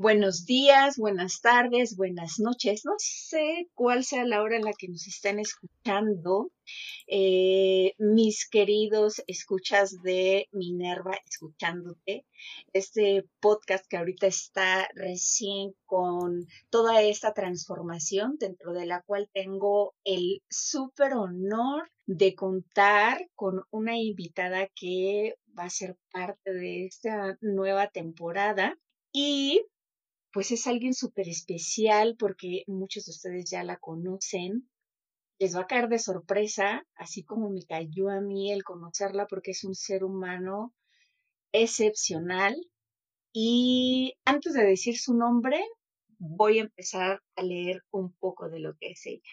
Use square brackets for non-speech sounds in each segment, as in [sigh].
Buenos días, buenas tardes, buenas noches. No sé cuál sea la hora en la que nos están escuchando. Eh, mis queridos escuchas de Minerva, escuchándote. Este podcast que ahorita está recién con toda esta transformación, dentro de la cual tengo el súper honor de contar con una invitada que va a ser parte de esta nueva temporada. Y pues es alguien súper especial porque muchos de ustedes ya la conocen. Les va a caer de sorpresa, así como me cayó a mí el conocerla porque es un ser humano excepcional. Y antes de decir su nombre, voy a empezar a leer un poco de lo que es ella.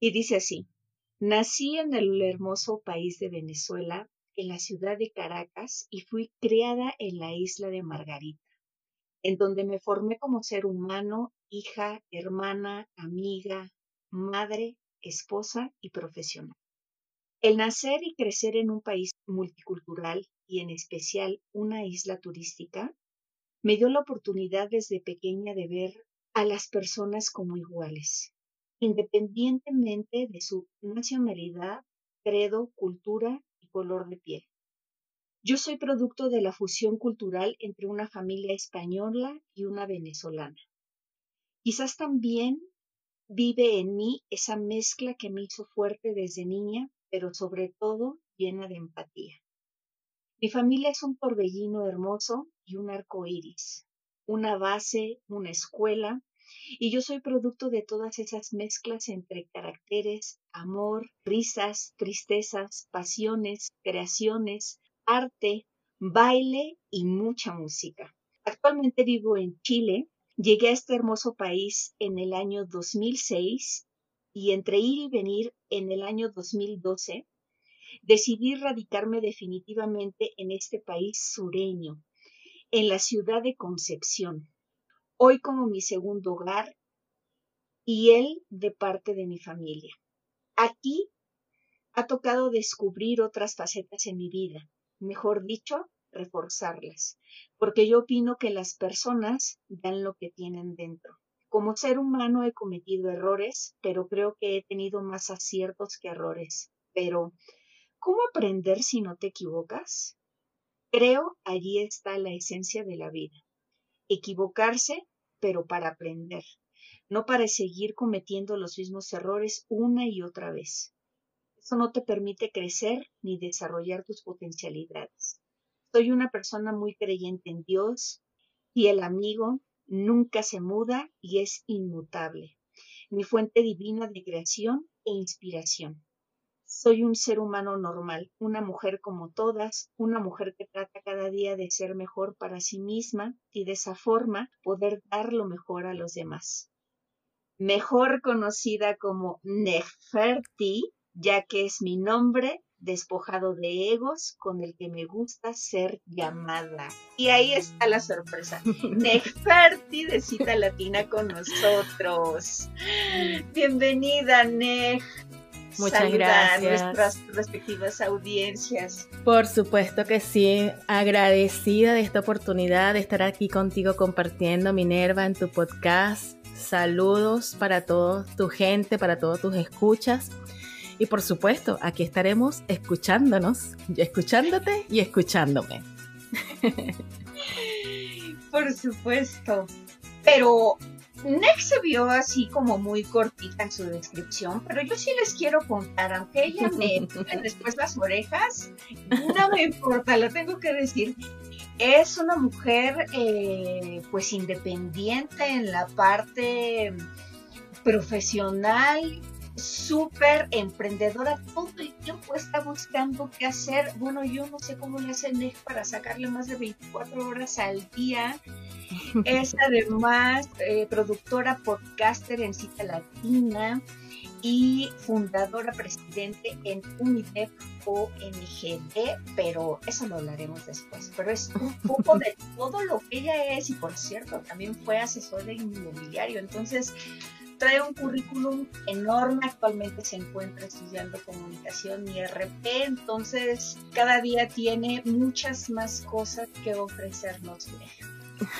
Y dice así, nací en el hermoso país de Venezuela, en la ciudad de Caracas, y fui criada en la isla de Margarita en donde me formé como ser humano, hija, hermana, amiga, madre, esposa y profesional. El nacer y crecer en un país multicultural y en especial una isla turística me dio la oportunidad desde pequeña de ver a las personas como iguales, independientemente de su nacionalidad, credo, cultura y color de piel. Yo soy producto de la fusión cultural entre una familia española y una venezolana. Quizás también vive en mí esa mezcla que me hizo fuerte desde niña, pero sobre todo llena de empatía. Mi familia es un torbellino hermoso y un arco iris, una base, una escuela, y yo soy producto de todas esas mezclas entre caracteres, amor, risas, tristezas, pasiones, creaciones, arte, baile y mucha música. Actualmente vivo en Chile. Llegué a este hermoso país en el año 2006 y entre ir y venir en el año 2012 decidí radicarme definitivamente en este país sureño, en la ciudad de Concepción, hoy como mi segundo hogar y él de parte de mi familia. Aquí ha tocado descubrir otras facetas en mi vida, mejor dicho, reforzarlas, porque yo opino que las personas dan lo que tienen dentro. Como ser humano he cometido errores, pero creo que he tenido más aciertos que errores. Pero, ¿cómo aprender si no te equivocas? Creo allí está la esencia de la vida. Equivocarse, pero para aprender, no para seguir cometiendo los mismos errores una y otra vez. Eso no te permite crecer ni desarrollar tus potencialidades. Soy una persona muy creyente en Dios y el amigo nunca se muda y es inmutable, mi fuente divina de creación e inspiración. Soy un ser humano normal, una mujer como todas, una mujer que trata cada día de ser mejor para sí misma y de esa forma poder dar lo mejor a los demás. Mejor conocida como Neferti, ya que es mi nombre despojado de egos con el que me gusta ser llamada. Y ahí está la sorpresa. [laughs] Neferti de cita latina con nosotros. Bienvenida,Nej. Muchas gracias. nuestras respectivas audiencias. Por supuesto que sí, agradecida de esta oportunidad de estar aquí contigo compartiendo Minerva en tu podcast. Saludos para toda tu gente, para todos tus escuchas. Y por supuesto, aquí estaremos escuchándonos, escuchándote y escuchándome. [laughs] Por supuesto. Pero Nex se vio así como muy cortita en su descripción, pero yo sí les quiero contar, aunque ella me [laughs] después las orejas, no me importa, lo tengo que decir. Es una mujer eh, pues independiente en la parte profesional, súper emprendedora, todo el tiempo está buscando qué hacer. Bueno, yo no sé cómo le hace Nick para sacarle más de 24 horas al día Es [laughs] además eh, productora podcaster en Cita Latina y fundadora presidente en UNICEF ONGD, pero eso lo hablaremos después. Pero es un poco de [laughs] todo lo que ella es y por cierto también fue asesor de inmobiliario, entonces trae un currículum enorme, actualmente se encuentra estudiando comunicación y RP, entonces cada día tiene muchas más cosas que ofrecernos.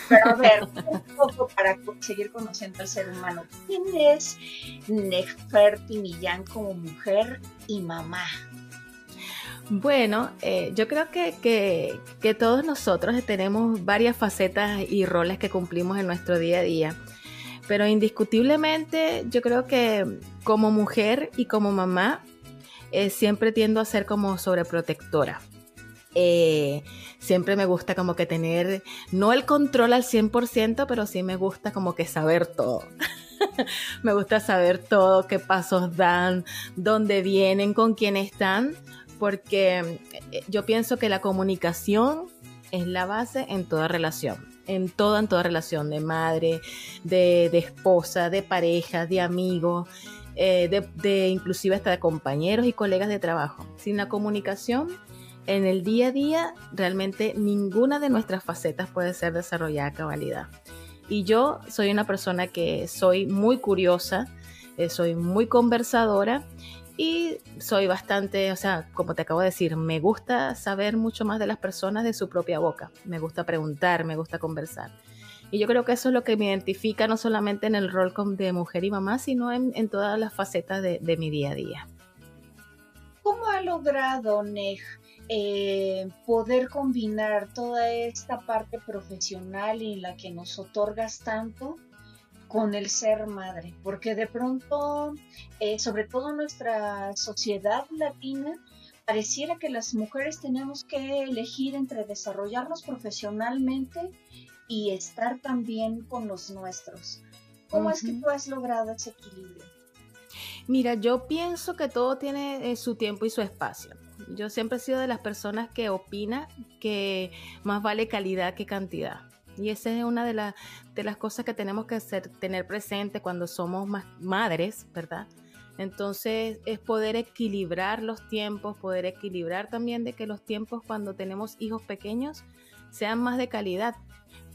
Pero a ver, [laughs] un poco para seguir conociendo al ser humano. ¿Quién es Neferti Millán como mujer y mamá? Bueno, eh, yo creo que, que, que, todos nosotros tenemos varias facetas y roles que cumplimos en nuestro día a día. Pero indiscutiblemente yo creo que como mujer y como mamá eh, siempre tiendo a ser como sobreprotectora. Eh, siempre me gusta como que tener, no el control al 100%, pero sí me gusta como que saber todo. [laughs] me gusta saber todo, qué pasos dan, dónde vienen, con quién están, porque eh, yo pienso que la comunicación es la base en toda relación en toda, en toda relación, de madre, de, esposa, de pareja, de amigo, eh, de, de, inclusive hasta de compañeros y colegas de trabajo. Sin la comunicación, en el día a día, realmente ninguna de nuestras facetas puede ser desarrollada a cabalidad. Y yo soy una persona que soy muy curiosa, eh, soy muy conversadora y soy bastante, o sea, como te acabo de decir, me gusta saber mucho más de las personas de su propia boca. Me gusta preguntar, me gusta conversar. Y yo creo que eso es lo que me identifica no solamente en el rol de mujer y mamá, sino en, todas las facetas de, mi día a día. ¿Cómo ha logrado NEG eh, poder combinar toda esta parte profesional y la que nos otorgas tanto con el ser madre, porque de pronto, eh, sobre todo en nuestra sociedad latina, pareciera que las mujeres tenemos que elegir entre desarrollarnos profesionalmente y estar también con los nuestros. ¿Cómo es que tú has logrado ese equilibrio? Mira, yo pienso que todo tiene eh, su tiempo y su espacio. Yo siempre he sido de las personas que opina que más vale calidad que cantidad. Y esa es una de, de las cosas que tenemos que hacer, tener presente cuando somos más madres, ¿verdad? Entonces es poder equilibrar los tiempos, poder equilibrar también de que los tiempos cuando tenemos hijos pequeños sean más de calidad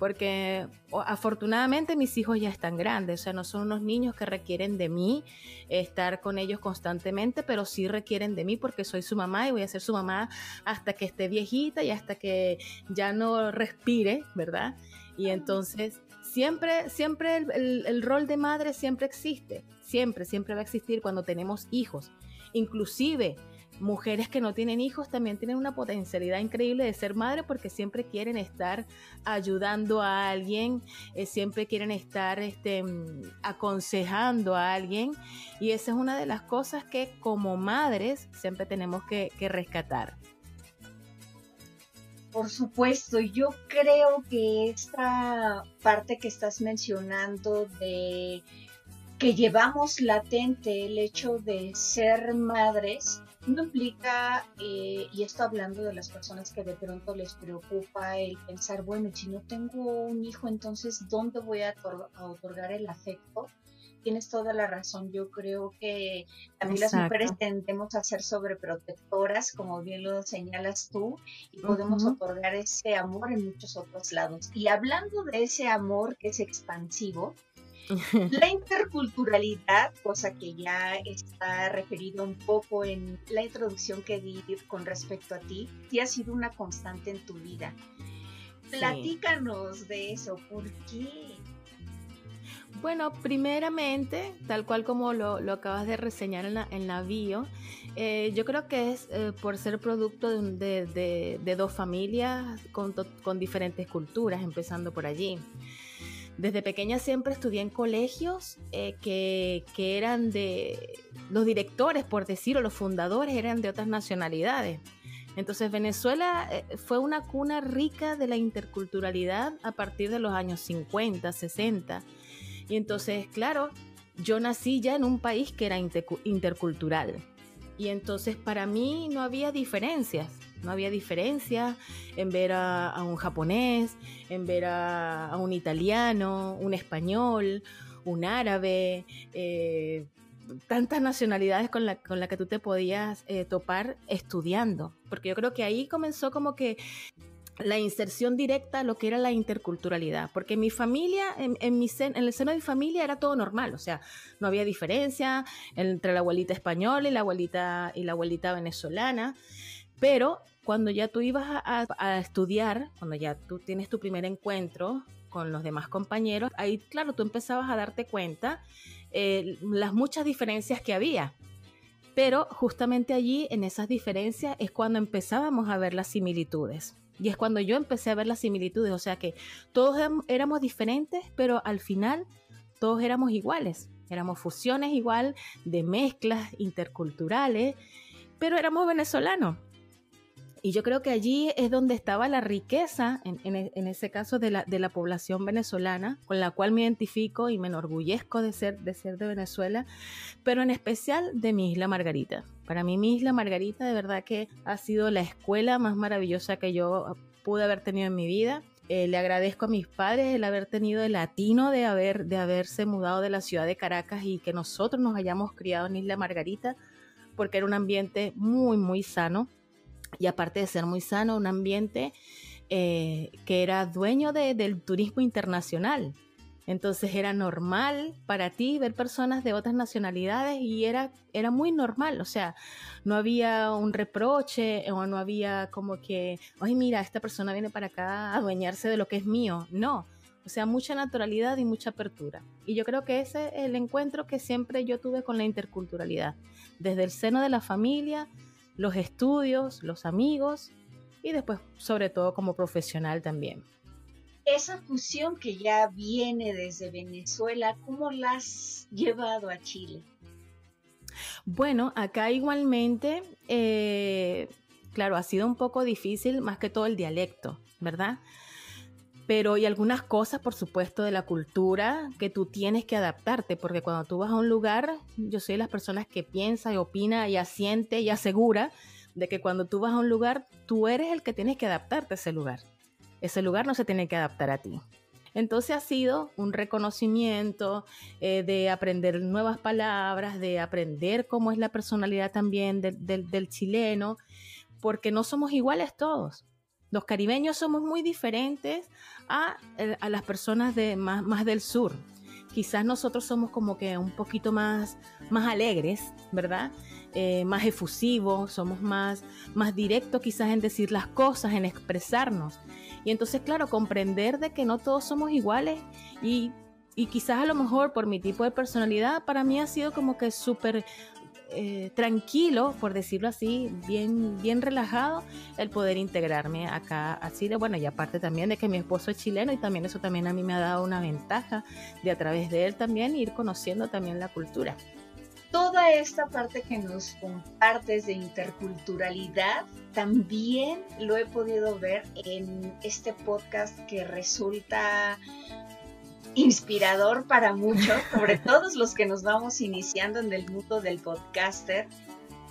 porque afortunadamente mis hijos ya están grandes, o sea, no son unos niños que requieren de mí estar con ellos constantemente, pero sí requieren de mí porque soy su mamá y voy a ser su mamá hasta que esté viejita y hasta que ya no respire, ¿verdad? Y entonces siempre, siempre el, el rol de madre siempre existe, siempre, siempre va a existir cuando tenemos hijos. Inclusive mujeres que no tienen hijos también tienen una potencialidad increíble de ser madre porque siempre quieren estar ayudando a alguien, eh, siempre quieren estar este, aconsejando a alguien y esa es una de las cosas que como madres siempre tenemos que, que rescatar. Por supuesto, yo creo que esta parte que estás mencionando de que llevamos latente el hecho de ser madres no implica, eh, y esto hablando de las personas que de pronto les preocupa el pensar, bueno, si no tengo un hijo, entonces, ¿dónde voy a, otorgar el afecto? Tienes toda la razón. Yo creo que también las mujeres tendemos a ser sobreprotectoras, como bien lo señalas tú, y podemos otorgar ese amor en muchos otros lados. Y hablando de ese amor que es expansivo, la interculturalidad, cosa que ya está referido un poco en la introducción que di con respecto a ti, sí ha sido una constante en tu vida. Platícanos de eso, ¿por qué? Bueno, primeramente, tal cual como lo, acabas de reseñar en la, en la bio, eh, yo creo que es eh, por ser producto de, dos familias con, con diferentes culturas, empezando por allí. Desde pequeña siempre estudié en colegios eh, que, eran de, los directores, por decirlo, los fundadores eran de otras nacionalidades. Entonces Venezuela eh, fue una cuna rica de la interculturalidad a partir de los años 50, 60. Y entonces, claro, yo nací ya en un país que era intercultural. Y entonces para mí no había diferencias. No había diferencia en ver a, un japonés, en ver a, un italiano, un español, un árabe, eh, tantas nacionalidades con la, con la que tú te podías eh, topar estudiando, porque yo creo que ahí comenzó como que la inserción directa a lo que era la interculturalidad, porque mi familia, en, mi en el seno de mi familia era todo normal, o sea, no había diferencia entre la abuelita española y la abuelita, y la abuelita venezolana, pero cuando ya tú ibas a, estudiar, cuando ya tú tienes tu primer encuentro con los demás compañeros, ahí claro, tú empezabas a darte cuenta eh, las muchas diferencias que había. Pero justamente allí, en esas diferencias, es cuando empezábamos a ver las similitudes. Y es cuando yo empecé a ver las similitudes, o sea que todos éramos diferentes, pero al final todos éramos iguales. Éramos fusiones igual de mezclas interculturales, pero éramos venezolanos. Y yo creo que allí es donde estaba la riqueza, en, e, ese caso, de la, de la, población venezolana, con la cual me identifico y me enorgullezco de ser, de ser de Venezuela, pero en especial de mi isla Margarita. Para mí mi isla Margarita de verdad que ha sido la escuela más maravillosa que yo pude haber tenido en mi vida. Eh, le agradezco a mis padres el haber tenido el latino de, haber, de haberse mudado de la ciudad de Caracas y que nosotros nos hayamos criado en Isla Margarita, porque era un ambiente muy, muy sano y aparte de ser muy sano, un ambiente eh, que era dueño del turismo internacional. Entonces era normal para ti ver personas de otras nacionalidades y era, era muy normal, o sea, no había un reproche o no había como que, ay mira, esta persona viene para acá a adueñarse de lo que es mío, no, o sea, mucha naturalidad y mucha apertura. Y yo creo que ese es el encuentro que siempre yo tuve con la interculturalidad, desde el seno de la familia, los estudios, los amigos y después sobre todo como profesional también. Esa fusión que ya viene desde Venezuela, ¿cómo la has llevado a Chile? Bueno, acá igualmente, eh, claro, ha sido un poco difícil, más que todo el dialecto, ¿verdad? Pero hay algunas cosas, por supuesto, de la cultura que tú tienes que adaptarte, porque cuando tú vas a un lugar, yo soy de las personas que piensa y opina y asiente y asegura de que cuando tú vas a un lugar, tú eres el que tienes que adaptarte a ese lugar. Ese lugar no se tiene que adaptar a ti. Entonces ha sido un reconocimiento eh, de aprender nuevas palabras, de aprender cómo es la personalidad también del chileno, porque no somos iguales todos. Los caribeños somos muy diferentes a, eh, las personas de más, más del sur. Quizás nosotros somos como que un poquito más, más alegres, ¿verdad? Eh, más efusivos, somos más, más directos quizás en decir las cosas, en expresarnos. Y entonces, claro, comprender de que no todos somos iguales y, y quizás a lo mejor por mi tipo de personalidad, para mí ha sido como que súper eh, tranquilo, por decirlo así, bien, bien relajado, el poder integrarme acá a Chile. Bueno, y aparte también de que mi esposo es chileno y también eso también a mí me ha dado una ventaja de a través de él también ir conociendo también la cultura. Toda esta parte que nos compartes de interculturalidad, también lo he podido ver en este podcast que resulta inspirador para muchos, sobre [laughs] todos los que nos vamos iniciando en el mundo del podcaster,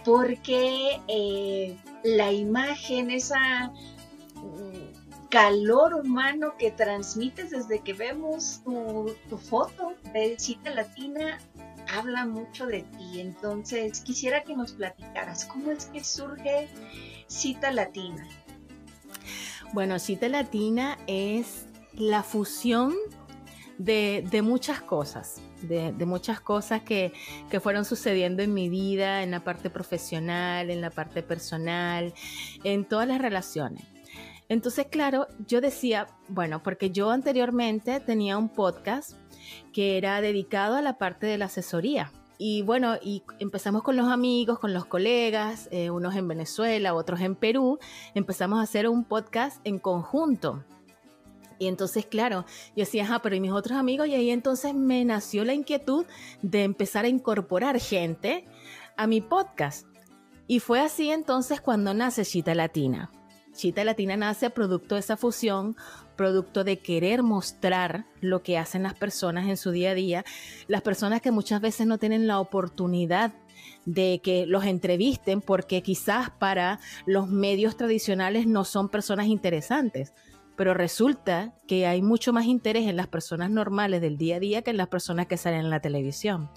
porque eh, la imagen, esa mm, calor humano que transmites desde que vemos tu, tu foto de cita latina, habla mucho de ti. Entonces, quisiera que nos platicaras cómo es que surge Cita Latina. Bueno, Cita Latina es la fusión de, muchas cosas, de, muchas cosas que, que, fueron sucediendo en mi vida, en la parte profesional, en la parte personal, en todas las relaciones. Entonces, claro, yo decía, bueno, porque yo anteriormente tenía un podcast que era dedicado a la parte de la asesoría. Y bueno, y empezamos con los amigos, con los colegas, eh, unos en Venezuela, otros en Perú, empezamos a hacer un podcast en conjunto y entonces, claro, yo decía, ajá, pero ¿y mis otros amigos? Y ahí entonces me nació la inquietud de empezar a incorporar gente a mi podcast. Y fue así entonces cuando nace Chita Latina. Chita Latina nace producto de esa fusión, producto de querer mostrar lo que hacen las personas en su día a día, las personas que muchas veces no tienen la oportunidad de que los entrevisten porque quizás para los medios tradicionales no son personas interesantes, pero resulta que hay mucho más interés en las personas normales del día a día que en las personas que salen en la televisión.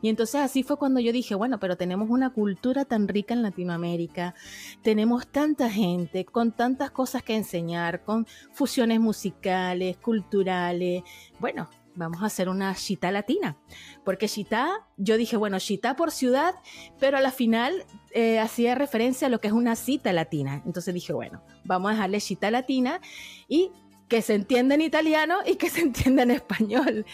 Y entonces así fue cuando yo dije, bueno, pero tenemos una cultura tan rica en Latinoamérica, tenemos tanta gente con tantas cosas que enseñar, con fusiones musicales, culturales. Bueno, vamos a hacer una chita latina. Porque chita, yo dije, bueno, chita por ciudad, pero a la final eh, hacía referencia a lo que es una cita latina. Entonces dije, bueno, vamos a dejarle chita latina y que se entienda en italiano y que se [laughs] entienda en español.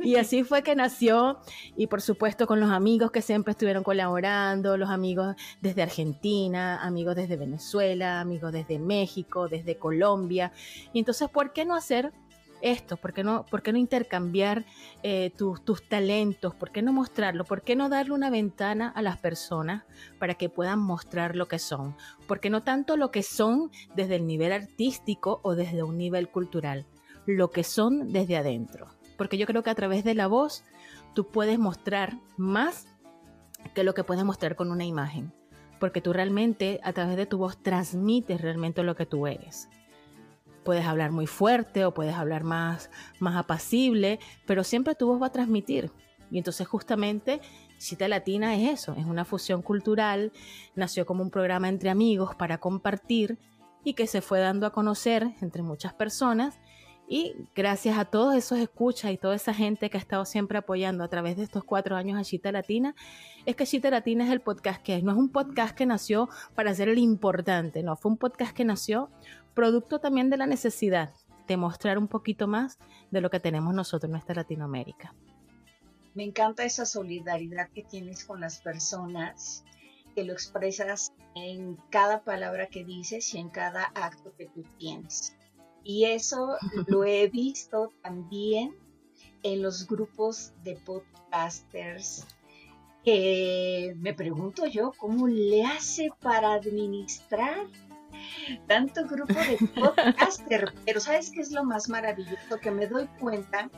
Y así fue que nació, y por supuesto con los amigos que siempre estuvieron colaborando, los amigos desde Argentina, amigos desde Venezuela, amigos desde México, desde Colombia. Y entonces, ¿por qué no hacer esto? ¿Por qué no, por qué no intercambiar eh, tus, tus talentos? ¿Por qué no mostrarlo? ¿Por qué no darle una ventana a las personas para que puedan mostrar lo que son? Porque no tanto lo que son desde el nivel artístico o desde un nivel cultural, lo que son desde adentro. Porque yo creo que a través de la voz tú puedes mostrar más que lo que puedes mostrar con una imagen. Porque tú realmente a través de tu voz transmites realmente lo que tú eres puedes hablar muy fuerte o puedes hablar más, más apacible, pero siempre tu voz va a transmitir. Y entonces justamente Cita Latina es eso, es una fusión cultural, nació como un programa entre amigos para compartir y que se fue dando a conocer entre muchas personas. Y gracias a todos esos escuchas y toda esa gente que ha estado siempre apoyando a través de estos cuatro años a Chita Latina, es que Chita Latina es el podcast que es. No es un podcast que nació para ser el importante, no, fue un podcast que nació producto también de la necesidad de mostrar un poquito más de lo que tenemos nosotros en nuestra Latinoamérica. Me encanta esa solidaridad que tienes con las personas, que lo expresas en cada palabra que dices y en cada acto que tú tienes. Y eso [laughs] lo he visto también en los grupos de podcasters que me pregunto yo cómo le hace para administrar tanto grupo de podcaster, [laughs] pero ¿sabes qué es lo más maravilloso? Que me doy cuenta,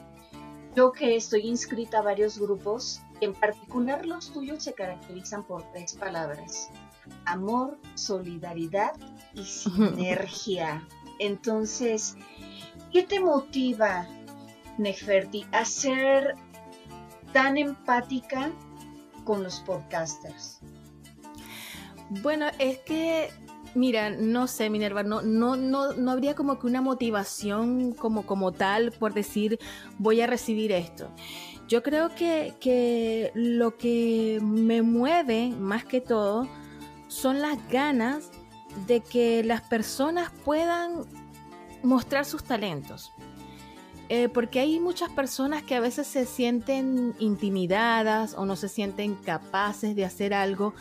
yo que estoy inscrita a varios grupos, en particular los tuyos se caracterizan por tres palabras, amor, solidaridad y sinergia. Entonces, ¿qué te motiva, Neferti, a ser tan empática con los podcasters? Bueno, es que Mira, no sé, Minerva, no, no, no, no habría como que una motivación como, como tal por decir voy a recibir esto. Yo creo que, que lo que me mueve más que todo son las ganas de que las personas puedan mostrar sus talentos. Eh, porque hay muchas personas que a veces se sienten intimidadas o no se sienten capaces de hacer algo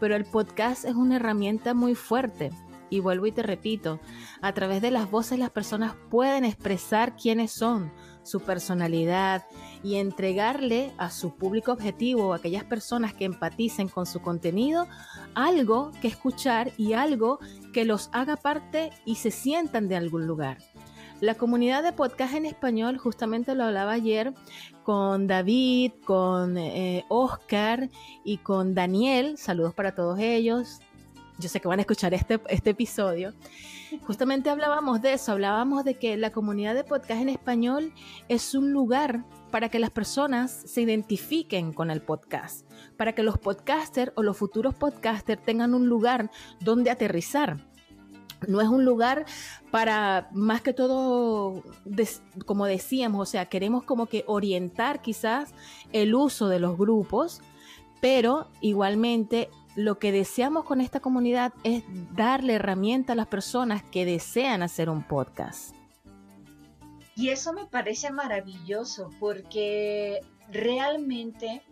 pero el podcast es una herramienta muy fuerte. Y vuelvo y te repito, a través de las voces las personas pueden expresar quiénes son, su personalidad y entregarle a su público objetivo a aquellas personas que empaticen con su contenido algo que escuchar y algo que los haga parte y se sientan de algún lugar. La comunidad de podcast en español, justamente lo hablaba ayer con David, con eh, Oscar y con Daniel. Saludos para todos ellos. Yo sé que van a escuchar este, este episodio. Justamente hablábamos de eso, hablábamos de que la comunidad de podcast en español es un lugar para que las personas se identifiquen con el podcast, para que los podcasters o los futuros podcasters tengan un lugar donde aterrizar no es un lugar para más que todo, como decíamos, o sea, queremos como que orientar quizás el uso de los grupos, pero igualmente lo que deseamos con esta comunidad es darle herramienta a las personas que desean hacer un podcast. Y eso me parece maravilloso porque realmente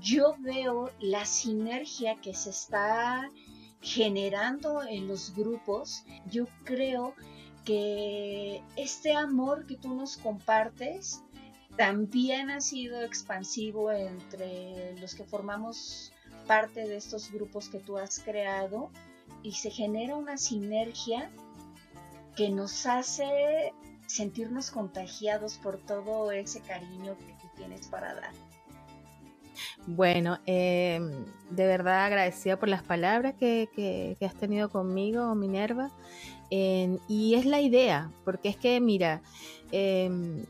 yo veo la sinergia que se está generando en los grupos, yo creo que este amor que tú nos compartes también ha sido expansivo entre los que formamos parte de estos grupos que tú has creado y se genera una sinergia que nos hace sentirnos contagiados por todo ese cariño que tú tienes para dar. Bueno, em, de verdad agradecida por las palabras que, has tenido conmigo, Minerva. y es la idea, porque es que, mira, em,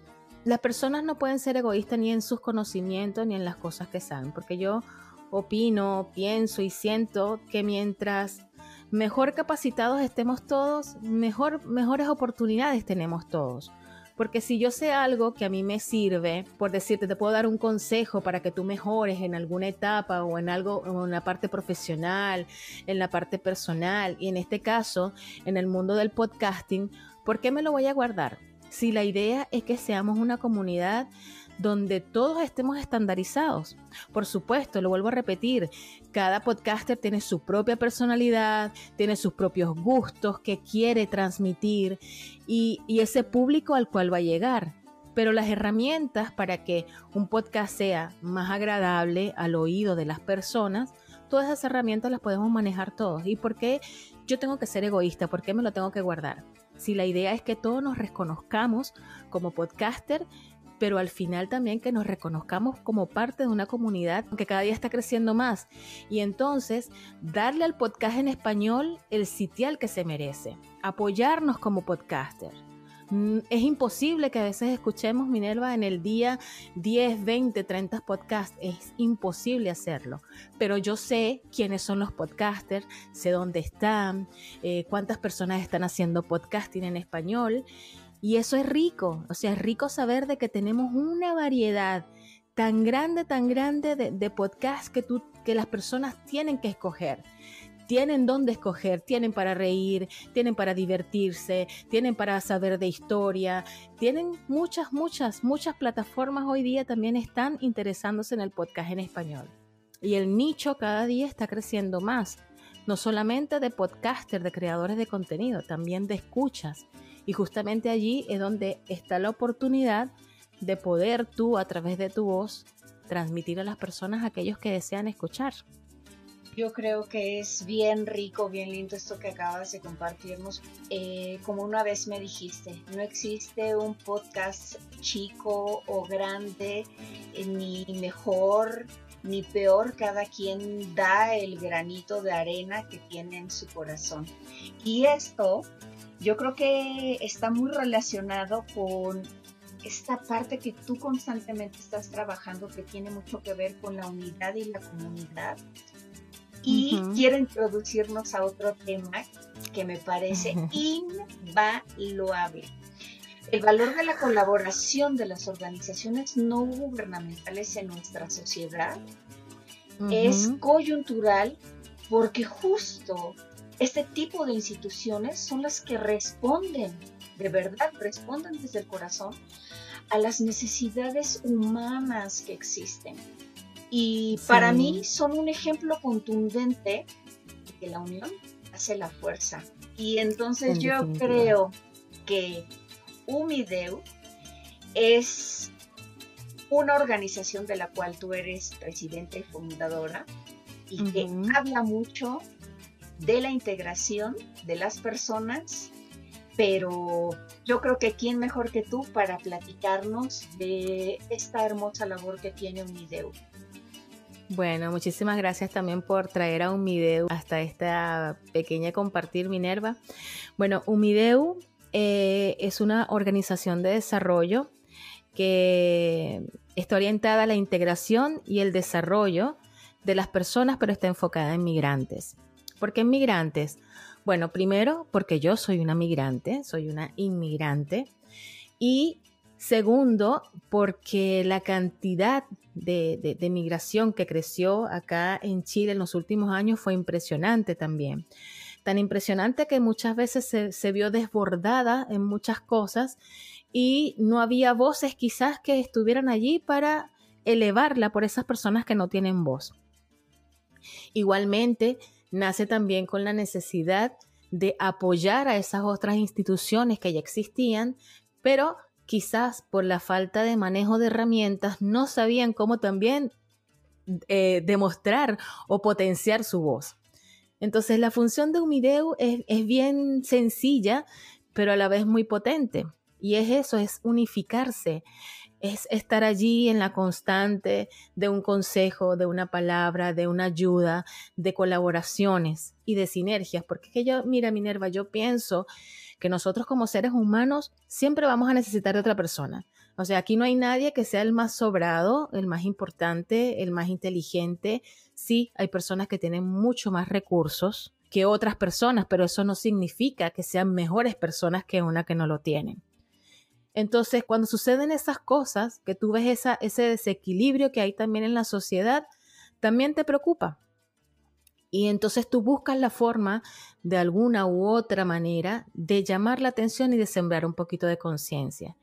las personas no pueden ser egoístas ni en sus conocimientos ni en las cosas que saben, porque yo opino, pienso y siento que mientras mejor capacitados estemos todos, mejor, mejores oportunidades tenemos todos. Porque si yo sé algo que a mí me sirve, por decirte, te puedo dar un consejo para que tú mejores en alguna etapa o en algo, en la parte profesional, en la parte personal, y en este caso, en el mundo del podcasting, ¿por qué me lo voy a guardar? Si la idea es que seamos una comunidad donde todos estemos estandarizados. Por supuesto, lo vuelvo a repetir, cada podcaster tiene su propia personalidad, tiene sus propios gustos que quiere transmitir y, ese público al cual va a llegar. Pero las herramientas para que un podcast sea más agradable al oído de las personas, todas esas herramientas las podemos manejar todos. ¿Y por qué yo tengo que ser egoísta? ¿Por qué me lo tengo que guardar? Si la idea es que todos nos reconozcamos como podcaster pero al final también que nos reconozcamos como parte de una comunidad que cada día está creciendo más. Y entonces darle al podcast en español el sitial que se merece, apoyarnos como podcaster. Mm, es imposible que a veces escuchemos Minerva en el día 10, 20, 30 podcasts. Es imposible hacerlo. Pero yo sé quiénes son los podcasters, sé dónde están, eh, cuántas personas están haciendo podcasting en español. Y eso es rico, o sea, es rico saber de que tenemos una variedad tan grande, tan grande de, podcasts que, tú, que las personas tienen que escoger. Tienen dónde escoger, tienen para reír, tienen para divertirse, tienen para saber de historia, tienen muchas, muchas, muchas plataformas hoy día también están interesándose en el podcast en español. Y el nicho cada día está creciendo más, no solamente de podcasters, de creadores de contenido, también de escuchas. Y justamente allí es donde está la oportunidad de poder tú, a través de tu voz, transmitir a las personas aquellos que desean escuchar. Yo creo que es bien rico, bien lindo esto que acabas de compartirnos. Eh, como una vez me dijiste, no existe un podcast chico o grande, eh, ni mejor ni peor. Cada quien da el granito de arena que tiene en su corazón. Y esto yo creo que está muy relacionado con esta parte que tú constantemente estás trabajando que tiene mucho que ver con la unidad y la comunidad. Y quiero introducirnos a otro tema que me parece invaluable. El valor de la colaboración de las organizaciones no gubernamentales en nuestra sociedad es coyuntural porque justo este tipo de instituciones son las que responden, de verdad, responden desde el corazón a las necesidades humanas que existen. Y para mí son un ejemplo contundente de que la unión hace la fuerza. Y entonces yo creo que Umideu es una organización de la cual tú eres presidenta y fundadora y que habla mucho de la integración de las personas, pero yo creo que quién mejor que tú para platicarnos de esta hermosa labor que tiene Unideu. Bueno, muchísimas gracias también por traer a Umideu hasta esta pequeña compartir Minerva. Bueno, Umideu eh, es una organización de desarrollo que está orientada a la integración y el desarrollo de las personas, pero está enfocada en migrantes. ¿Por qué migrantes? Bueno, primero porque yo soy una migrante, soy una inmigrante. Y segundo, porque la cantidad de, migración que creció acá en Chile en los últimos años fue impresionante también. Tan impresionante que muchas veces se vio desbordada en muchas cosas y no había voces quizás que estuvieran allí para elevarla por esas personas que no tienen voz. Igualmente, nace también con la necesidad de apoyar a esas otras instituciones que ya existían, pero quizás por la falta de manejo de herramientas no sabían cómo también eh, demostrar o potenciar su voz. Entonces la función de Umideu es, es bien sencilla, pero a la vez muy potente. Y es eso, es unificarse es estar allí en la constante de un consejo, de una palabra, de una ayuda, de colaboraciones y de sinergias, porque que yo, mira Minerva, yo pienso que nosotros como seres humanos siempre vamos a necesitar de otra persona. O sea, aquí no hay nadie que sea el más sobrado, el más importante, el más inteligente. Sí, hay personas que tienen mucho más recursos que otras personas, pero eso no significa que sean mejores personas que una que no lo tienen. Entonces, cuando suceden esas cosas, que tú ves ese desequilibrio que hay también en la sociedad, también te preocupa. Y entonces tú buscas la forma, de alguna u otra manera, de llamar la atención y de sembrar un poquito de conciencia.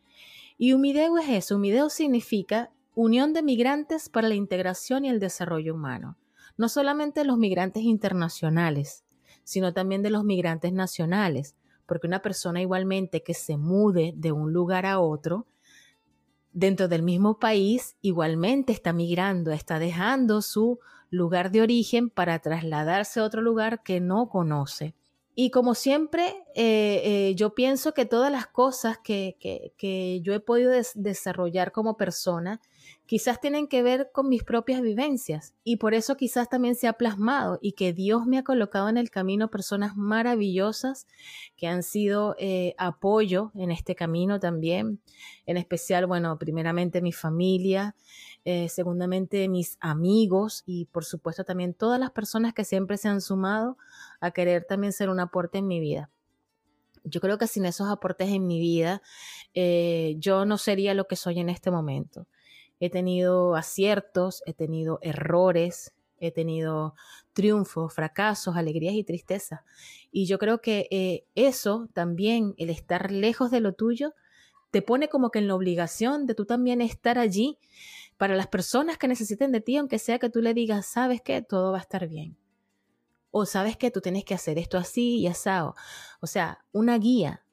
Y Humideo es eso. Humideo significa Unión de Migrantes para la Integración y el Desarrollo Humano. No solamente los migrantes internacionales, sino también de los migrantes nacionales, porque una persona igualmente que se mude de un lugar a otro, dentro del mismo país, igualmente está migrando, está dejando su lugar de origen para trasladarse a otro lugar que no conoce. Y como siempre, eh, eh, yo pienso que todas las cosas que, que, yo he podido desarrollar como persona quizás tienen que ver con mis propias vivencias y por eso quizás también se ha plasmado y que Dios me ha colocado en el camino personas maravillosas que han sido eh, apoyo en este camino también, en especial, bueno, primeramente mi familia, segundamente mis amigos y por supuesto también todas las personas que siempre se han sumado a querer también ser un aporte en mi vida. Yo creo que sin esos aportes en mi vida, eh, yo no sería lo que soy en este momento. He tenido aciertos, he tenido errores, he tenido triunfos, fracasos, alegrías y tristezas. Y yo creo que eh, eso también, el estar lejos de lo tuyo, te pone como que en la obligación de tú también estar allí para las personas que necesiten de ti, aunque sea que tú le digas, sabes que todo va a estar bien. O sabes que tú tienes que hacer esto así y asado. O sea, una guía,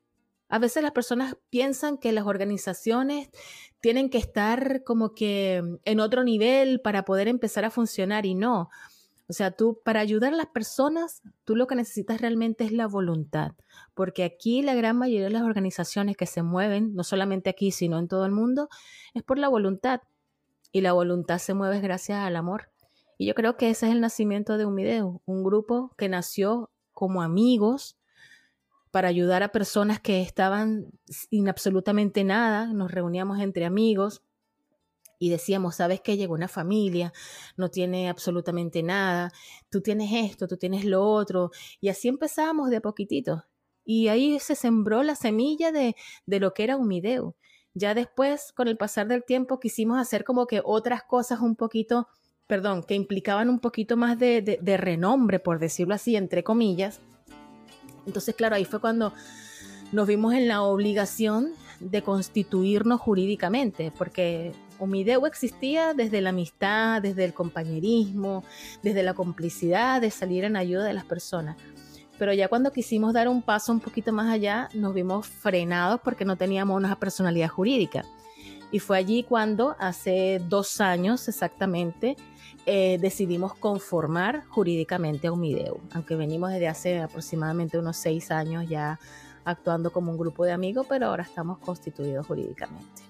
a veces las personas piensan que las organizaciones tienen que estar como que en otro nivel para poder empezar a funcionar y no. O sea, tú para ayudar a las personas, tú lo que necesitas realmente es la voluntad, porque aquí la gran mayoría de las organizaciones que se mueven, no solamente aquí, sino en todo el mundo, es por la voluntad. Y la voluntad se mueve gracias al amor. Y yo creo que ese es el nacimiento de Humideo, un grupo que nació como amigos, para ayudar a personas que estaban sin absolutamente nada. Nos reuníamos entre amigos y decíamos, sabes que llegó una familia, no tiene absolutamente nada, tú tienes esto, tú tienes lo otro. Y así empezábamos de poquitito. Y ahí se sembró la semilla de, lo que era un video. Ya después, con el pasar del tiempo, quisimos hacer como que otras cosas un poquito, perdón, que implicaban un poquito más de, de renombre, por decirlo así, entre comillas entonces, claro, ahí fue cuando nos vimos en la obligación de constituirnos jurídicamente, porque Omideu existía desde la amistad, desde el compañerismo, desde la complicidad de salir en ayuda de las personas. Pero ya cuando quisimos dar un paso un poquito más allá, nos vimos frenados porque no teníamos una personalidad jurídica. Y fue allí cuando, hace dos años exactamente, eh, decidimos conformar jurídicamente a Umideu, aunque venimos desde hace aproximadamente unos seis años ya actuando como un grupo de amigos, pero ahora estamos constituidos jurídicamente.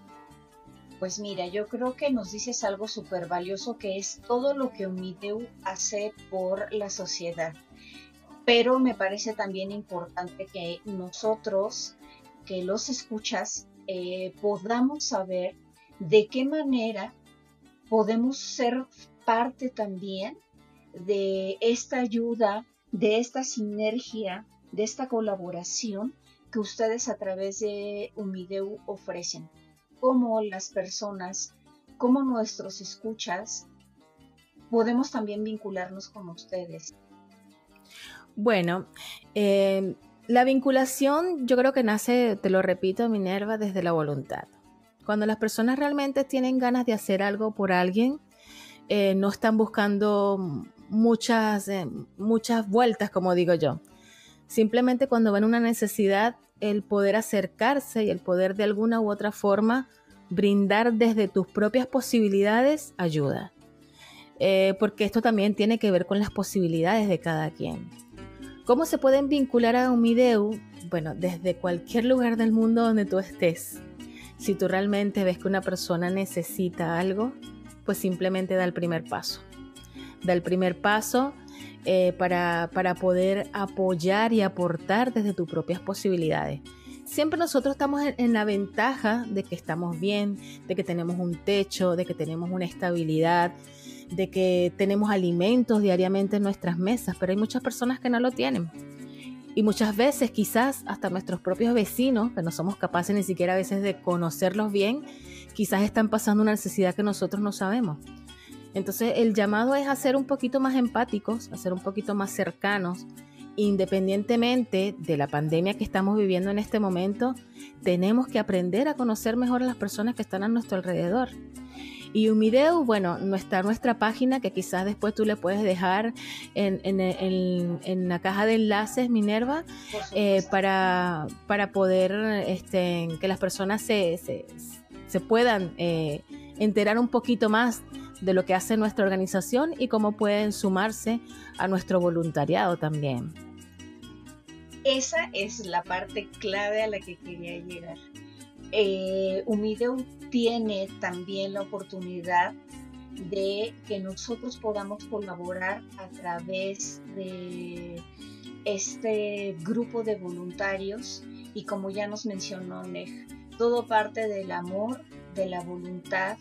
Pues mira, yo creo que nos dices algo súper valioso que es todo lo que Umideu hace por la sociedad. Pero me parece también importante que nosotros, que los escuchas, eh, podamos saber de qué manera podemos ser parte también de esta ayuda, de esta sinergia, de esta colaboración que ustedes a través de Umideu ofrecen. Cómo las personas, como nuestros escuchas, podemos también vincularnos con ustedes. Bueno, eh, la vinculación yo creo que nace, te lo repito, Minerva, desde la voluntad. Cuando las personas realmente tienen ganas de hacer algo por alguien, eh, no están buscando muchas, eh, muchas vueltas, como digo yo. Simplemente cuando ven una necesidad, el poder acercarse y el poder de alguna u otra forma brindar desde tus propias posibilidades ayuda. Eh, porque esto también tiene que ver con las posibilidades de cada quien. ¿Cómo se pueden vincular a un video? Bueno, desde cualquier lugar del mundo donde tú estés. Si tú realmente ves que una persona necesita algo, pues simplemente da el primer paso. Da el primer paso eh, para, para poder apoyar y aportar desde tus propias posibilidades siempre nosotros estamos en, la ventaja de que estamos bien, de que tenemos un techo, de que tenemos una estabilidad, de que tenemos alimentos diariamente en nuestras mesas, pero hay muchas personas que no lo tienen. Y muchas veces quizás hasta nuestros propios vecinos, que no somos capaces ni siquiera a veces de conocerlos bien, quizás están pasando una necesidad que nosotros no sabemos. Entonces el llamado es a ser un poquito más empáticos, a ser un poquito más cercanos. Independientemente de la pandemia que estamos viviendo en este momento, tenemos que aprender a conocer mejor a las personas que están a nuestro alrededor. Y Humideu, bueno, no está nuestra página que quizás después tú le puedes dejar en, en, la caja de enlaces, Minerva, eh, para, para poder este, que las personas se, se, puedan eh, enterar un poquito más de lo que hace nuestra organización y cómo pueden sumarse a nuestro voluntariado también. Esa es la parte clave a la que quería llegar. Eh, tiene también la oportunidad de que nosotros podamos colaborar a través de este grupo de voluntarios y como ya nos mencionó Neg, todo parte del amor, de la voluntad,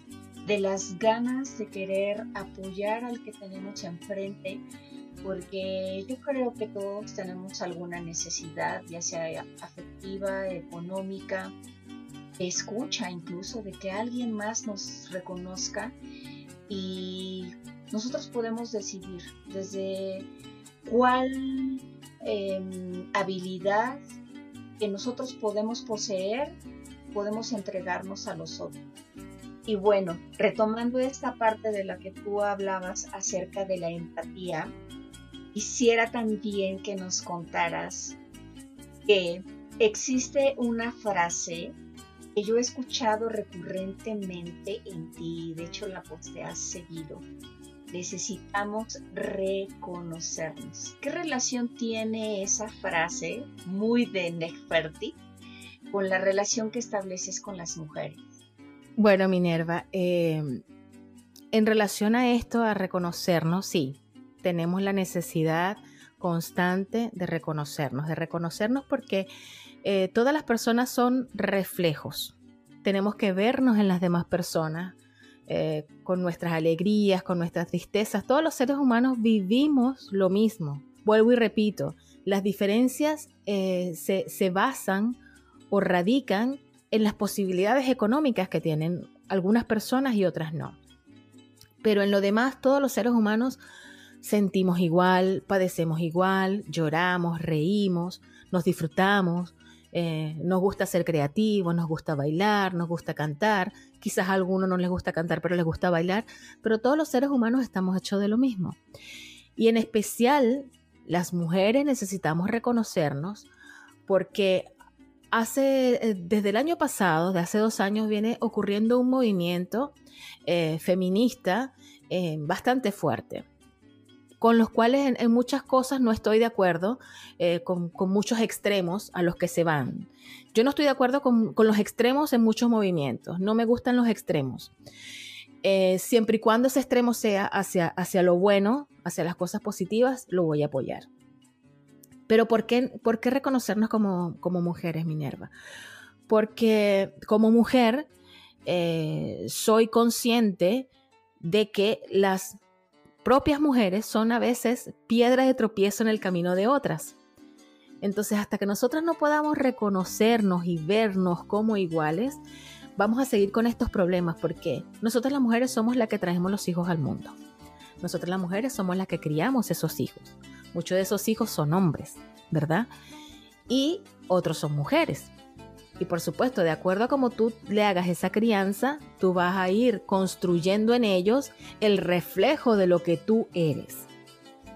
de las ganas de querer apoyar al que tenemos enfrente, porque yo creo que todos tenemos alguna necesidad, ya sea afectiva, económica, escucha incluso, de que alguien más nos reconozca y nosotros podemos decidir desde cuál em, habilidad que nosotros podemos poseer, podemos entregarnos a los otros. Y bueno, retomando esta parte de la que tú hablabas acerca de la empatía, quisiera también que nos contaras que existe una frase que yo he escuchado recurrentemente en ti, de hecho la posteas seguido. Necesitamos reconocernos. ¿Qué relación tiene esa frase muy de Neferti con la relación que estableces con las mujeres? Bueno, Minerva, em, en relación a esto, a reconocernos, sí, tenemos la necesidad constante de reconocernos, de reconocernos porque eh, todas las personas son reflejos. Tenemos que vernos en las demás personas, eh, con nuestras alegrías, con nuestras tristezas. Todos los seres humanos vivimos lo mismo. Vuelvo y repito, las diferencias eh, se, se basan radican en las posibilidades económicas que tienen algunas personas y otras no. Pero en lo demás, todos los seres humanos sentimos igual, padecemos igual, lloramos, reímos, nos disfrutamos, eh, nos gusta ser creativos, nos gusta bailar, nos gusta cantar. Quizás a algunos no les gusta cantar, pero les gusta bailar. Pero todos los seres humanos estamos hechos de lo mismo. Y en especial, las mujeres necesitamos reconocernos porque hace, eh, desde el año pasado, de hace dos años, viene ocurriendo un movimiento eh, feminista bastante fuerte con los cuales en, muchas cosas no estoy de acuerdo, eh, con, muchos extremos a los que se van. Yo no estoy de acuerdo con, los extremos en muchos movimientos, no me gustan los extremos. Eh, siempre y cuando ese extremo sea hacia lo bueno, hacia las cosas positivas, lo voy a apoyar. Pero ¿por qué, reconocernos como, mujeres, Minerva? Porque como mujer eh, soy consciente de que las propias mujeres son a veces piedra de tropiezo en el camino de otras. Entonces, hasta que nosotras no podamos reconocernos y vernos como iguales, vamos a seguir con estos problemas porque nosotras las mujeres somos las que traemos los hijos al mundo. Nosotras las mujeres somos las que criamos esos hijos. Muchos de esos hijos son hombres, ¿verdad? Y otros son mujeres. Y por supuesto, de acuerdo a cómo tú le hagas esa crianza, tú vas a ir construyendo en ellos el reflejo de lo que tú eres.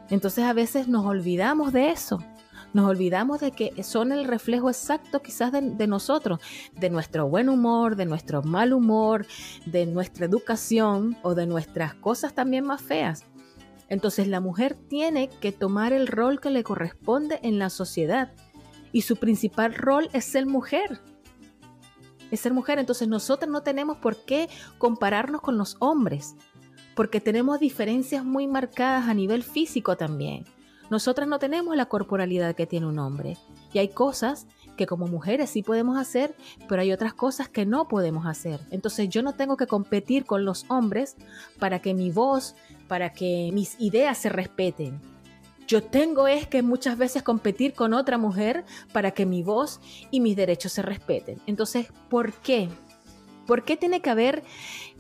Entonces a veces nos olvidamos de eso. Nos olvidamos de que son el reflejo exacto quizás de, de, nosotros, de nuestro buen humor, de nuestro mal humor, de nuestra educación o de nuestras cosas también más feas. Entonces la mujer tiene que tomar el rol que le corresponde en la sociedad y su principal rol es ser mujer. es ser mujer. Entonces nosotros no tenemos por qué compararnos con los hombres, porque tenemos diferencias muy marcadas a nivel físico también. Nosotras no tenemos la corporalidad que tiene un hombre. Y hay cosas que como mujeres sí podemos hacer, pero hay otras cosas que no podemos hacer. Entonces yo no tengo que competir con los hombres para que mi voz, para que mis ideas se respeten. Yo tengo es que muchas veces competir con otra mujer para que mi voz y mis derechos se respeten. Entonces, ¿por qué? ¿Por qué tiene que haber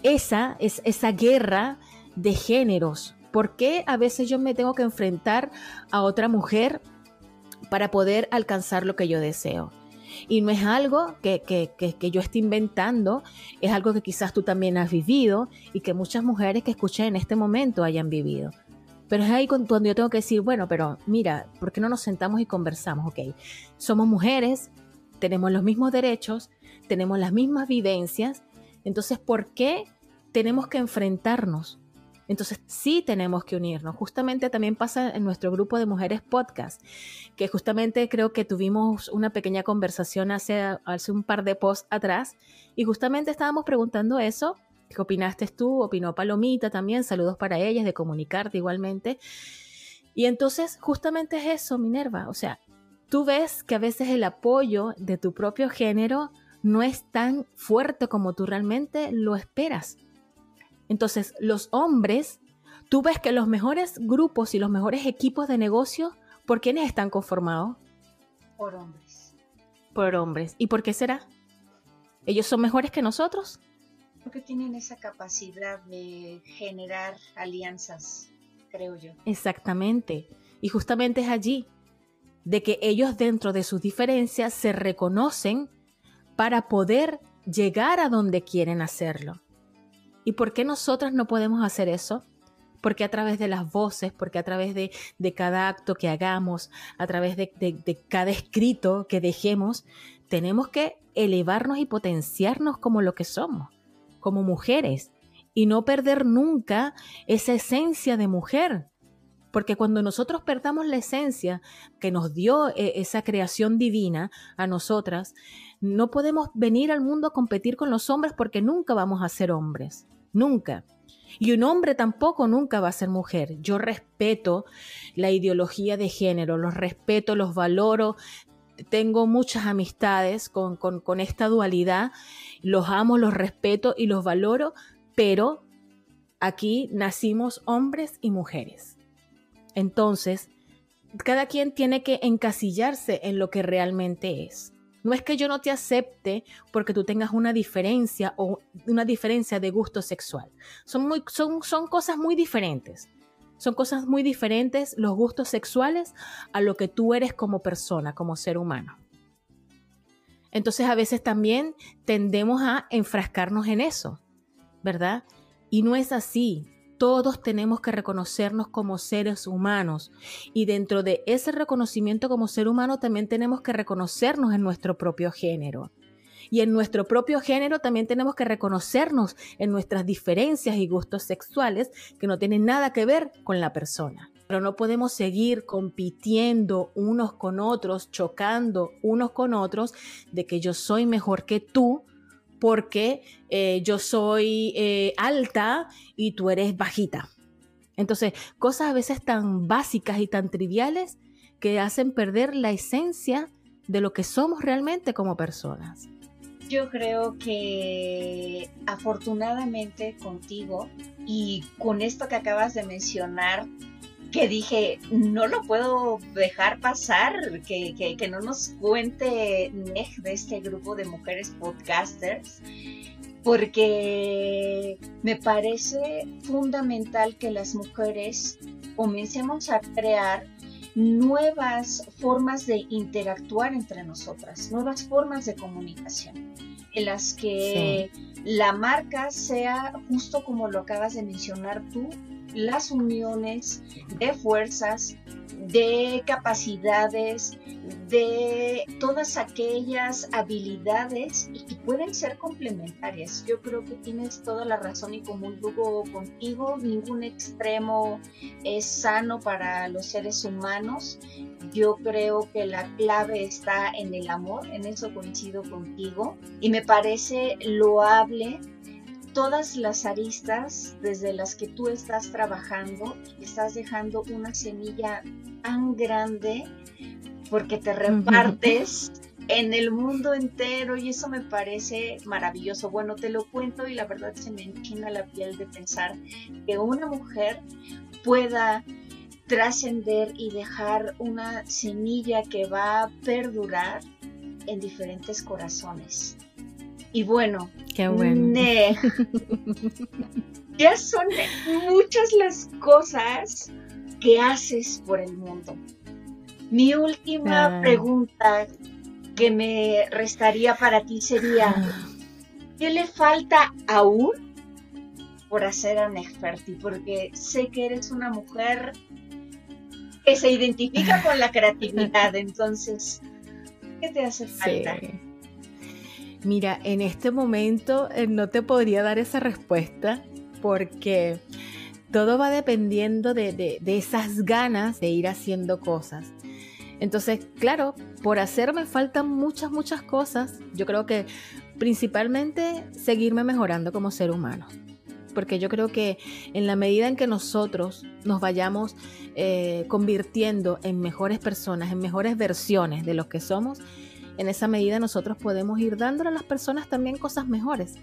esa, esa guerra de géneros? ¿Por qué a veces yo me tengo que enfrentar a otra mujer para poder alcanzar lo que yo deseo? Y no es algo que, que, que, yo esté inventando, es algo que quizás tú también has vivido y que muchas mujeres que escuché en este momento hayan vivido. Pero es ahí cuando yo tengo que decir, bueno, pero mira, ¿por qué no nos sentamos y conversamos? Ok, somos mujeres, tenemos los mismos derechos, tenemos las mismas vivencias, entonces, ¿por qué tenemos que enfrentarnos? Entonces sí tenemos que unirnos. Justamente también pasa en nuestro grupo de mujeres podcast, que justamente creo que tuvimos una pequeña conversación hace, hace un par de posts atrás y justamente estábamos preguntando eso ¿Qué opinaste tú? Opinó Palomita también, saludos para ellas, de comunicarte igualmente. Y entonces justamente es eso, Minerva, o sea, tú ves que a veces el apoyo de tu propio género no es tan fuerte como tú realmente lo esperas. Entonces, los hombres, tú ves que los mejores grupos y los mejores equipos de negocio, ¿por quiénes están conformados? Por hombres. Por hombres. ¿Y por qué será? ¿Ellos son mejores que nosotros? porque tienen esa capacidad de generar alianzas, creo yo. Exactamente. Y justamente es allí, de que ellos dentro de sus diferencias se reconocen para poder llegar a donde quieren hacerlo. ¿Y por qué nosotras no podemos hacer eso? Porque a través de las voces, porque a través de, cada acto que hagamos, a través de, cada escrito que dejemos, tenemos que elevarnos y potenciarnos como lo que somos como mujeres y no perder nunca esa esencia de mujer. Porque cuando nosotros perdamos la esencia que nos dio eh, esa creación divina a nosotras, no podemos venir al mundo a competir con los hombres porque nunca vamos a ser hombres. Nunca. Y un hombre tampoco nunca va a ser mujer. Yo respeto la ideología de género, los respeto, los valoro, tengo muchas amistades con, esta dualidad, los amo, los respeto y los valoro, pero aquí nacimos hombres y mujeres. Entonces, cada quien tiene que encasillarse en lo que realmente es. No es que yo no te acepte porque tú tengas una diferencia o una diferencia de gusto sexual. Son, muy, son, son cosas muy diferentes. Son cosas muy diferentes los gustos sexuales a lo que tú eres como persona, como ser humano. Entonces a veces también tendemos a enfrascarnos en eso, ¿verdad? Y no es así. Todos tenemos que reconocernos como seres humanos y dentro de ese reconocimiento como ser humano también tenemos que reconocernos en nuestro propio género. Y en nuestro propio género también tenemos que reconocernos en nuestras diferencias y gustos sexuales que no tienen nada que ver con la persona. Pero no podemos seguir compitiendo unos con otros, chocando unos con otros de que yo soy mejor que tú porque eh, yo soy eh, alta y tú eres bajita. Entonces, cosas a veces tan básicas y tan triviales que hacen perder la esencia de lo que somos realmente como personas. Yo creo que afortunadamente contigo y con esto que acabas de mencionar, que dije, no lo puedo dejar pasar, que, que, no nos cuente Neg de este grupo de mujeres podcasters, porque me parece fundamental que las mujeres comencemos a crear nuevas formas de interactuar entre nosotras, nuevas formas de comunicación, en las que la marca sea justo como lo acabas de mencionar tú, las uniones de fuerzas, de capacidades, de todas aquellas habilidades y que pueden ser complementarias. Yo creo que tienes toda la razón y lugo contigo, ningún extremo es sano para los seres humanos. Yo creo que la clave está en el amor, en eso coincido contigo y me parece loable todas las aristas desde las que tú estás trabajando, estás dejando una semilla tan grande porque te repartes en el mundo entero y eso me parece maravilloso. Bueno, te lo cuento y la verdad se me enchina la piel de pensar que una mujer pueda trascender y dejar una semilla que va a perdurar en diferentes corazones. Y bueno, Qué bueno. [laughs] ya son muchas las cosas que haces por el mundo. Mi última pregunta que me restaría para ti sería, ah. ¿qué le falta aún por hacer a Neferti? Porque sé que eres una mujer que se identifica con la creatividad, [laughs] entonces, ¿qué te hace falta? Mira, en este momento eh, no te podría dar esa respuesta porque todo va dependiendo de, esas ganas de ir haciendo cosas. Entonces, claro, por hacerme faltan muchas, muchas cosas. Yo creo que principalmente seguirme mejorando como ser humano. Porque yo creo que en la medida en que nosotros nos vayamos eh, convirtiendo en mejores personas, en mejores versiones de lo que somos, en esa medida nosotros podemos ir dándole a las personas también cosas mejores.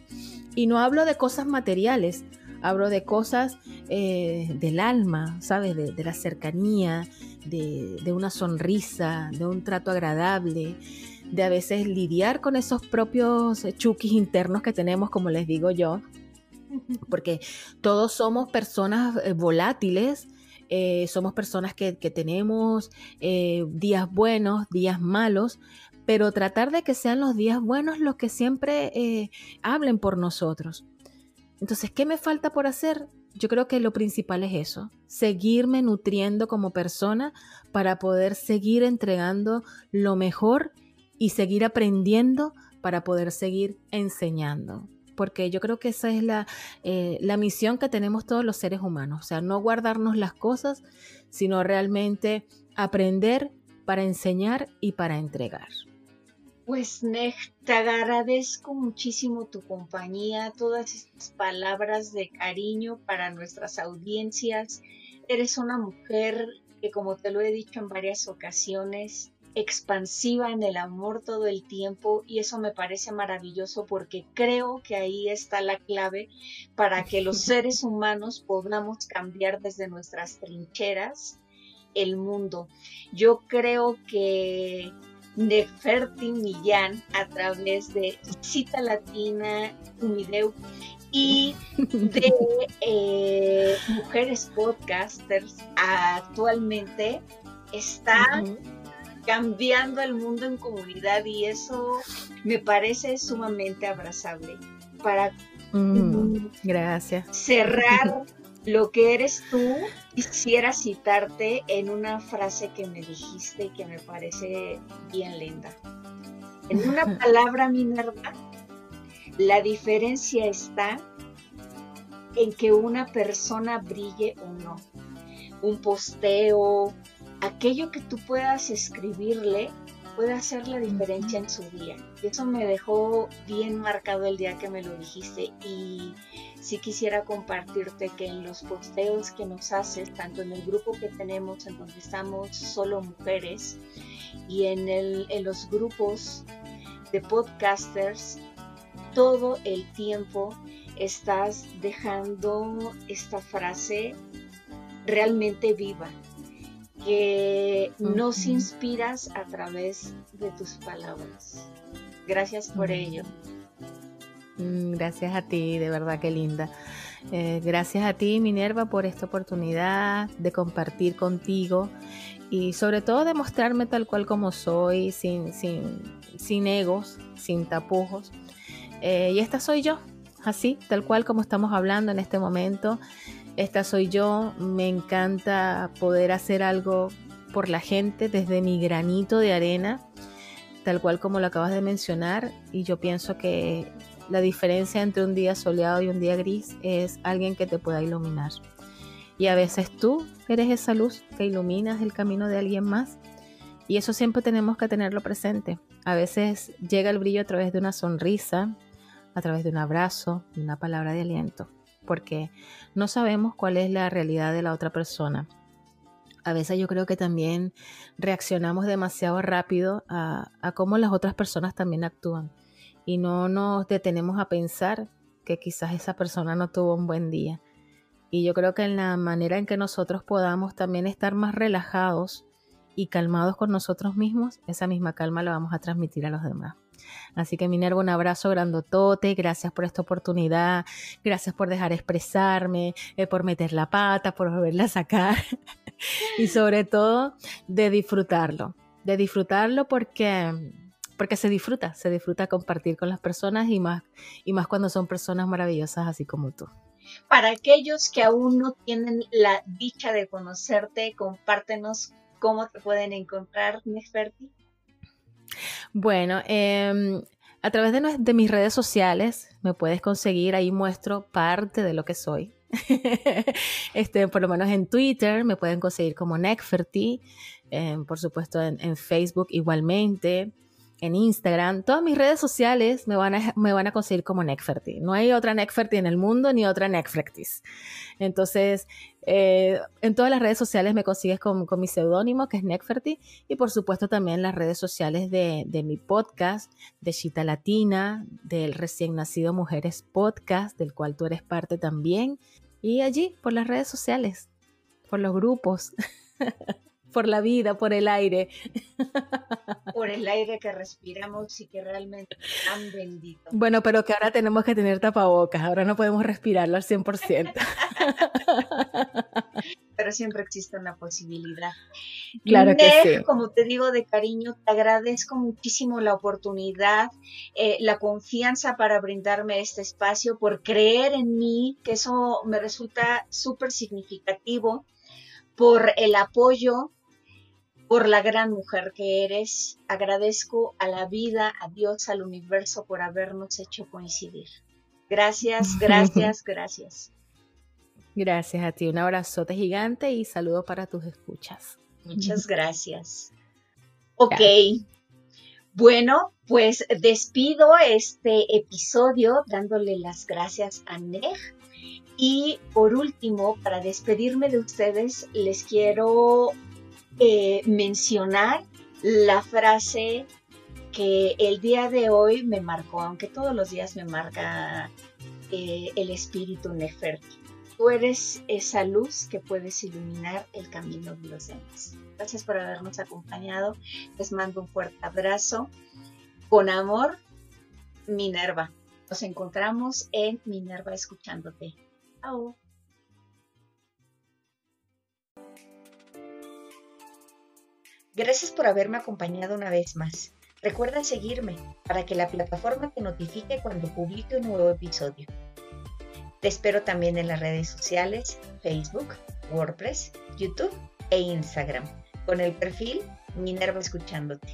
Y no hablo de cosas materiales, hablo de cosas eh, del alma, ¿sabes? De, la cercanía, de, una sonrisa, de un trato agradable, de a veces lidiar con esos propios chukis internos que tenemos, como les digo yo, porque todos somos personas eh, volátiles. Eh, somos personas que, tenemos días buenos, días malos, pero tratar de que sean los días buenos los que siempre eh, hablen por nosotros. Entonces, ¿qué me falta por hacer? Yo creo que lo principal es eso, seguirme nutriendo como persona para poder seguir entregando lo mejor y seguir aprendiendo para poder seguir enseñando. Porque yo creo que esa es la, eh, la misión que tenemos todos los seres humanos. O sea, no guardarnos las cosas, sino realmente aprender para enseñar y para entregar. Pues Nej, te agradezco muchísimo tu compañía, todas estas palabras de cariño para nuestras audiencias. Eres una mujer que, como te lo he dicho en varias ocasiones, expansiva en el amor todo el tiempo y eso me parece maravilloso porque creo que ahí está la clave para que los [laughs] seres humanos podamos cambiar desde nuestras trincheras el mundo. Yo creo que Neferti Millán a través de Cita Latina Humideu y de eh, Mujeres Podcasters. Actualmente está cambiando el mundo en comunidad y eso me parece sumamente abrazable. Para gracias. cerrar lo que eres tú, quisiera citarte en una frase que me dijiste que me parece bien linda. En una [laughs] palabra, Minerva, la diferencia está en que una persona brille o no. Un posteo, aquello que tú puedas escribirle puede hacer la diferencia en su día. Y eso me dejó bien marcado el día que me lo dijiste y sí quisiera compartirte que en los posteos que nos haces, tanto en el grupo que tenemos en donde estamos solo mujeres y en, el, en los grupos de podcasters, todo el tiempo estás dejando esta frase realmente viva que nos inspiras a través de tus palabras. Gracias por ello. Mm, gracias a ti, de verdad que linda. Eh, gracias a ti, Minerva, por esta oportunidad de compartir contigo y sobre todo de mostrarme tal cual como soy, sin, sin, sin egos, sin tapujos. Eh, y esta soy yo, así, tal cual como estamos hablando en este momento. Esta soy yo, me encanta poder hacer algo por la gente desde mi granito de arena, tal cual como lo acabas de mencionar, y yo pienso que la diferencia entre un día soleado y un día gris es alguien que te pueda iluminar. Y a veces tú eres esa luz que iluminas el camino de alguien más. Y eso siempre tenemos que tenerlo presente. A veces llega el brillo a través de una sonrisa, a través de un abrazo, de una palabra de aliento, porque no sabemos cuál es la realidad de la otra persona. A veces yo creo que también reaccionamos demasiado rápido a, a cómo las otras personas también actúan y no nos detenemos a pensar que quizás esa persona no tuvo un buen día y yo creo que en la manera en que nosotros podamos también estar más relajados y calmados con nosotros mismos, esa misma calma la vamos a transmitir a los demás. Así que Minerva, un abrazo grandotote, gracias por esta oportunidad, gracias por dejar expresarme, eh, por meter la pata, por volverla a sacar [laughs] y sobre todo de disfrutarlo, de disfrutarlo porque porque se disfruta, se disfruta compartir con las personas y más y más cuando son personas maravillosas así como tú. Para aquellos que aún no tienen la dicha de conocerte, compártenos cómo te pueden encontrar, Neferti. Bueno, em, a través de, mis redes sociales me puedes conseguir, ahí muestro parte de lo que soy. [laughs] este, por lo menos en Twitter me pueden conseguir como Neferti, em, por supuesto en Facebook igualmente en Instagram, todas mis redes sociales me van a, me van a conseguir como Necferty. No hay otra Necferty en el mundo ni otra Necfertis. Entonces, eh, en todas las redes sociales me consigues con, mi seudónimo, que es Necferty, y por supuesto también las redes sociales de, de mi podcast, de Chita Latina, del recién nacido Mujeres Podcast, del cual tú eres parte también, y allí por las redes sociales, por los grupos. [laughs] por la vida, por el aire. Por el aire que respiramos y que realmente es tan bendito. Bueno, pero que ahora tenemos que tener tapabocas, ahora no podemos respirarlo al 100%. pero siempre existe una posibilidad. Claro que sí. Como te digo de cariño, te agradezco muchísimo la oportunidad, eh, la confianza para brindarme este espacio, por creer en mí, que eso me resulta súper significativo, por el apoyo por la gran mujer que eres. Agradezco a la vida, a Dios, al universo por habernos hecho coincidir. Gracias, [laughs] gracias, gracias. Gracias a ti. Un abrazote gigante y saludo para tus escuchas. Muchas [laughs] gracias. Ok. Bueno, pues despido este episodio dándole las gracias a Neg. Y por último, para despedirme de ustedes, les quiero eh, mencionar la frase que el día de hoy me marcó, aunque todos los días me marca eh, el espíritu Neferti. Tú eres esa luz que puedes iluminar el camino de los demás. Gracias por habernos acompañado. Les mando un fuerte abrazo. Con amor, Minerva. Nos encontramos en Minerva escuchándote. Chao. Gracias por haberme acompañado una vez más. Recuerda seguirme para que la plataforma te notifique cuando publique un nuevo episodio. Te espero también en las redes sociales, Facebook, WordPress, YouTube e Instagram, con el perfil Minerva Escuchándote.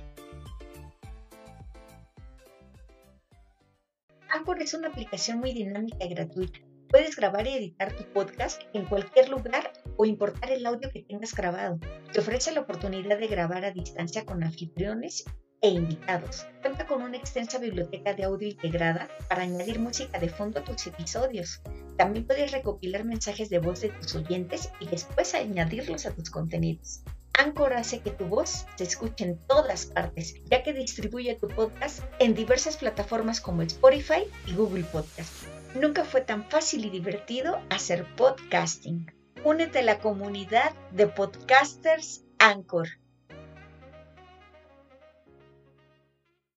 Anchor es una aplicación muy dinámica y gratuita Puedes grabar y editar tu podcast en cualquier lugar o importar el audio que tengas grabado. Te ofrece la oportunidad de grabar a distancia con anfitriones e invitados. Cuenta con una extensa biblioteca de audio integrada para añadir música de fondo a tus episodios. También puedes recopilar mensajes de voz de tus oyentes y después añadirlos a tus contenidos. Anchor hace que tu voz se escuche en todas partes, ya que distribuye tu podcast en diversas plataformas como Spotify y Google Podcast. Nunca fue tan fácil y divertido hacer podcasting. Únete a la comunidad de podcasters Anchor